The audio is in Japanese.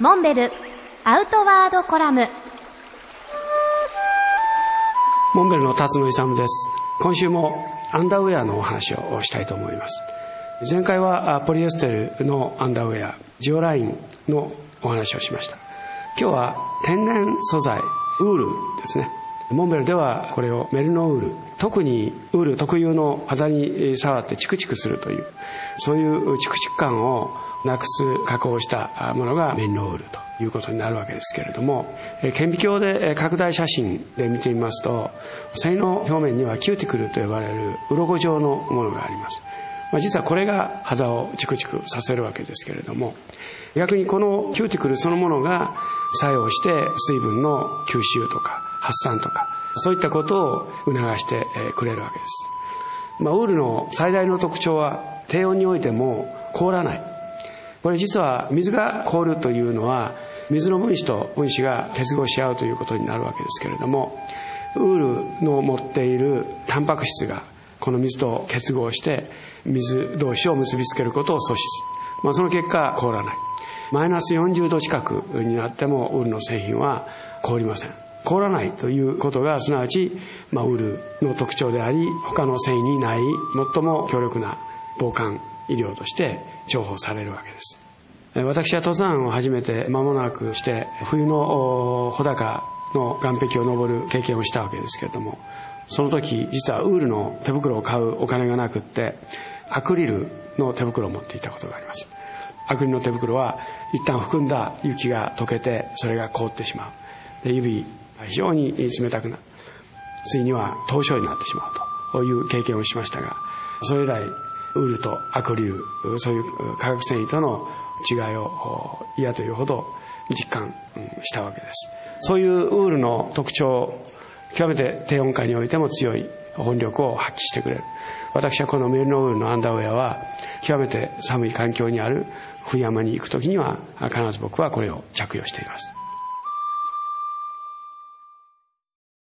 モンベルアウトワードコラム。モンベルの辰野勇です。今週もアンダーウェアのお話をしたいと思います。前回はポリエステルのアンダーウェアジオラインのお話をしました。今日は天然素材ウールですね。モンベルではこれをメルノウール。特にウール特有の肌に触ってチクチクするというそういうチクチク感をなくす加工したものがメリノウールということになるわけですけれども顕微鏡で拡大写真で見てみますと繊維の表面にはキューティクルと呼ばれる鱗状のものがあります。ま、実はこれが肌をチクチクさせるわけですけれども逆にこのキューティクルそのものが作用して水分の吸収とか発散とかそういったことを促してくれるわけです、まあ、ウールの最大の特徴は低温においても凍らない。これ実は水が凍るというのは水の分子と分子が結合し合うということになるわけですけれどもウールの持っているタンパク質がこの水と結合して水同士を結びつけることを阻止する、まあ、その結果凍らない。マイナス40度近くになってもウールの製品は凍りません。凍らないということがすなわち、まあ、ウールの特徴であり他の繊維にない最も強力な防寒医療として重宝されるわけです。私は登山を始めて間もなくして冬の穂高の岸壁を登る経験をしたわけですけれどもその時実はウールの手袋を買うお金がなくってアクリルの手袋を持っていたことがあります。アクリルの手袋は一旦含んだ雪が溶けてそれが凍ってしまう。で指が非常に冷たくなついには凍傷になってしまうという経験をしましたがそれ以来ウールとアクリルそういう化学繊維との違いを嫌というほど実感したわけです。そういうウールの特徴極めて低温下においても強い本力を発揮してくれる。私はこのメルノウールのアンダーウェアは極めて寒い環境にある冬山に行く時には必ず僕はこれを着用しています。